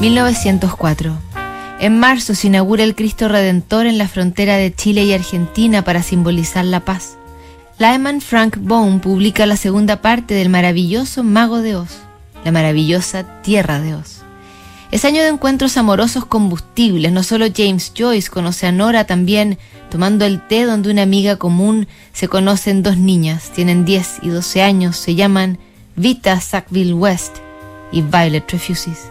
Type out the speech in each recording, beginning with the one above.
1904. En marzo se inaugura el Cristo Redentor en la frontera de Chile y Argentina para simbolizar la paz. Lyman Frank Baum publica la segunda parte del maravilloso Mago de Oz, la maravillosa Tierra de Oz. Es año de encuentros amorosos combustibles. No solo James Joyce conoce a Nora, también tomando el té donde una amiga común se conocen dos niñas. Tienen 10 y 12 años. Se llaman Vita Sackville West y Violet Refuses.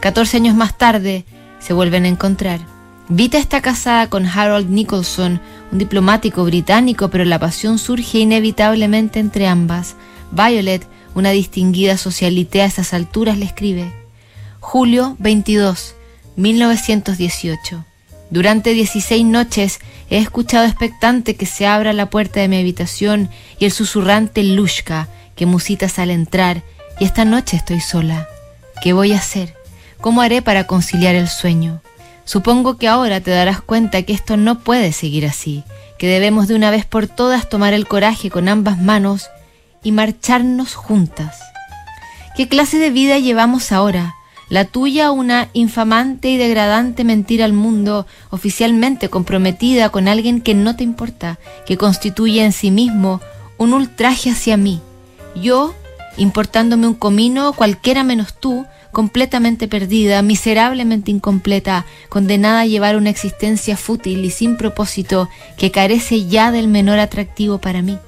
14 años más tarde se vuelven a encontrar. Vita está casada con Harold Nicholson, un diplomático británico, pero la pasión surge inevitablemente entre ambas. Violet, una distinguida socialité a esas alturas, le escribe Julio 22, 1918. Durante 16 noches he escuchado expectante que se abra la puerta de mi habitación y el susurrante Lushka que musitas al entrar, y esta noche estoy sola. ¿Qué voy a hacer? ¿Cómo haré para conciliar el sueño? Supongo que ahora te darás cuenta que esto no puede seguir así, que debemos de una vez por todas tomar el coraje con ambas manos y marcharnos juntas. ¿Qué clase de vida llevamos ahora? La tuya una infamante y degradante mentira al mundo, oficialmente comprometida con alguien que no te importa, que constituye en sí mismo un ultraje hacia mí. Yo, importándome un comino, cualquiera menos tú, completamente perdida, miserablemente incompleta, condenada a llevar una existencia fútil y sin propósito que carece ya del menor atractivo para mí.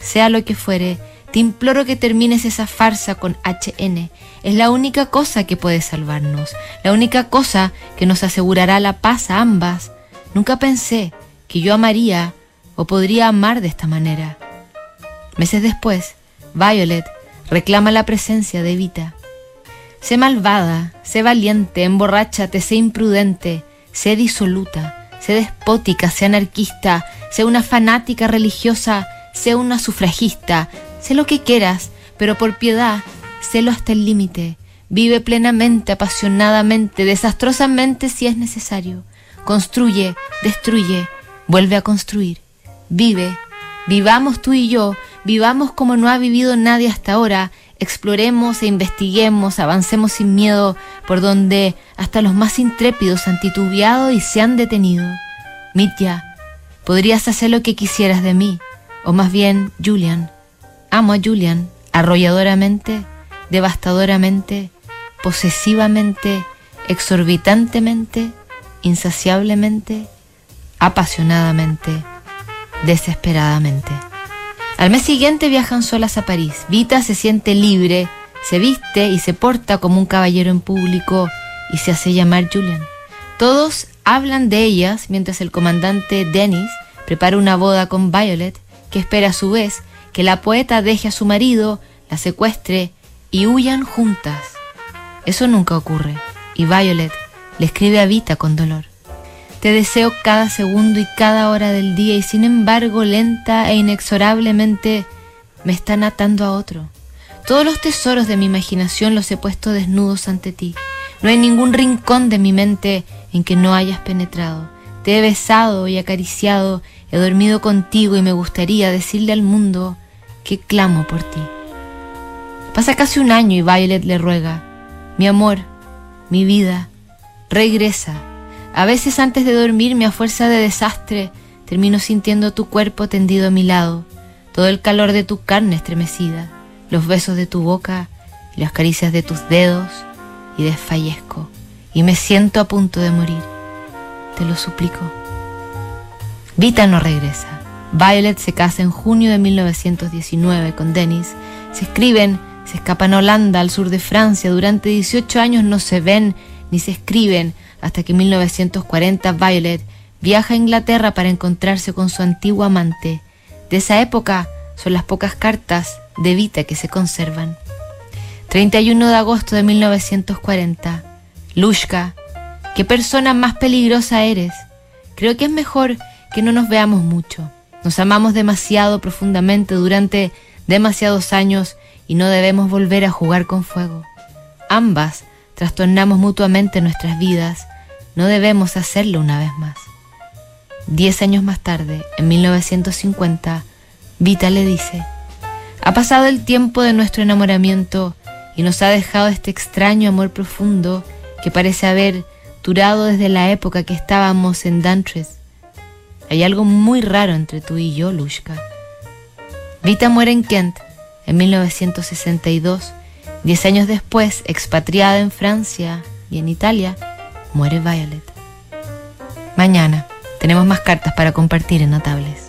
Sea lo que fuere, te imploro que termines esa farsa con HN. Es la única cosa que puede salvarnos, la única cosa que nos asegurará la paz a ambas. Nunca pensé que yo amaría o podría amar de esta manera. Meses después, Violet reclama la presencia de Vita. Sé malvada, sé valiente, emborráchate, sé imprudente, sé disoluta, sé despótica, sé anarquista, sé una fanática religiosa, sé una sufragista, Sé lo que quieras, pero por piedad, sélo hasta el límite. Vive plenamente, apasionadamente, desastrosamente si es necesario. Construye, destruye, vuelve a construir. Vive, vivamos tú y yo, vivamos como no ha vivido nadie hasta ahora, exploremos e investiguemos, avancemos sin miedo por donde hasta los más intrépidos han titubeado y se han detenido. Mitya, podrías hacer lo que quisieras de mí, o más bien, Julian, Amo a Julian arrolladoramente, devastadoramente, posesivamente, exorbitantemente, insaciablemente, apasionadamente, desesperadamente. Al mes siguiente viajan solas a París. Vita se siente libre, se viste y se porta como un caballero en público y se hace llamar Julian. Todos hablan de ellas mientras el comandante Dennis prepara una boda con Violet, que espera a su vez que la poeta deje a su marido, la secuestre y huyan juntas. Eso nunca ocurre, y Violet le escribe a Vita con dolor. Te deseo cada segundo y cada hora del día y sin embargo lenta e inexorablemente me están atando a otro. Todos los tesoros de mi imaginación los he puesto desnudos ante ti. No hay ningún rincón de mi mente en que no hayas penetrado. Te he besado y acariciado, he dormido contigo y me gustaría decirle al mundo que clamo por ti. Pasa casi un año y Violet le ruega, mi amor, mi vida, regresa. A veces antes de dormirme a fuerza de desastre, termino sintiendo tu cuerpo tendido a mi lado, todo el calor de tu carne estremecida, los besos de tu boca y las caricias de tus dedos, y desfallezco, y me siento a punto de morir. Te lo suplico. Vita no regresa. Violet se casa en junio de 1919 con Dennis. Se escriben, se escapan a Holanda, al sur de Francia. Durante 18 años no se ven ni se escriben hasta que en 1940 Violet viaja a Inglaterra para encontrarse con su antiguo amante. De esa época son las pocas cartas de Vita que se conservan. 31 de agosto de 1940. Lushka, qué persona más peligrosa eres. Creo que es mejor que no nos veamos mucho. Nos amamos demasiado profundamente durante demasiados años y no debemos volver a jugar con fuego. Ambas trastornamos mutuamente nuestras vidas, no debemos hacerlo una vez más. Diez años más tarde, en 1950, Vita le dice, ha pasado el tiempo de nuestro enamoramiento y nos ha dejado este extraño amor profundo que parece haber durado desde la época que estábamos en Dantres. Hay algo muy raro entre tú y yo, Lushka. Vita muere en Kent en 1962. Diez años después, expatriada en Francia y en Italia, muere Violet. Mañana tenemos más cartas para compartir en Notables.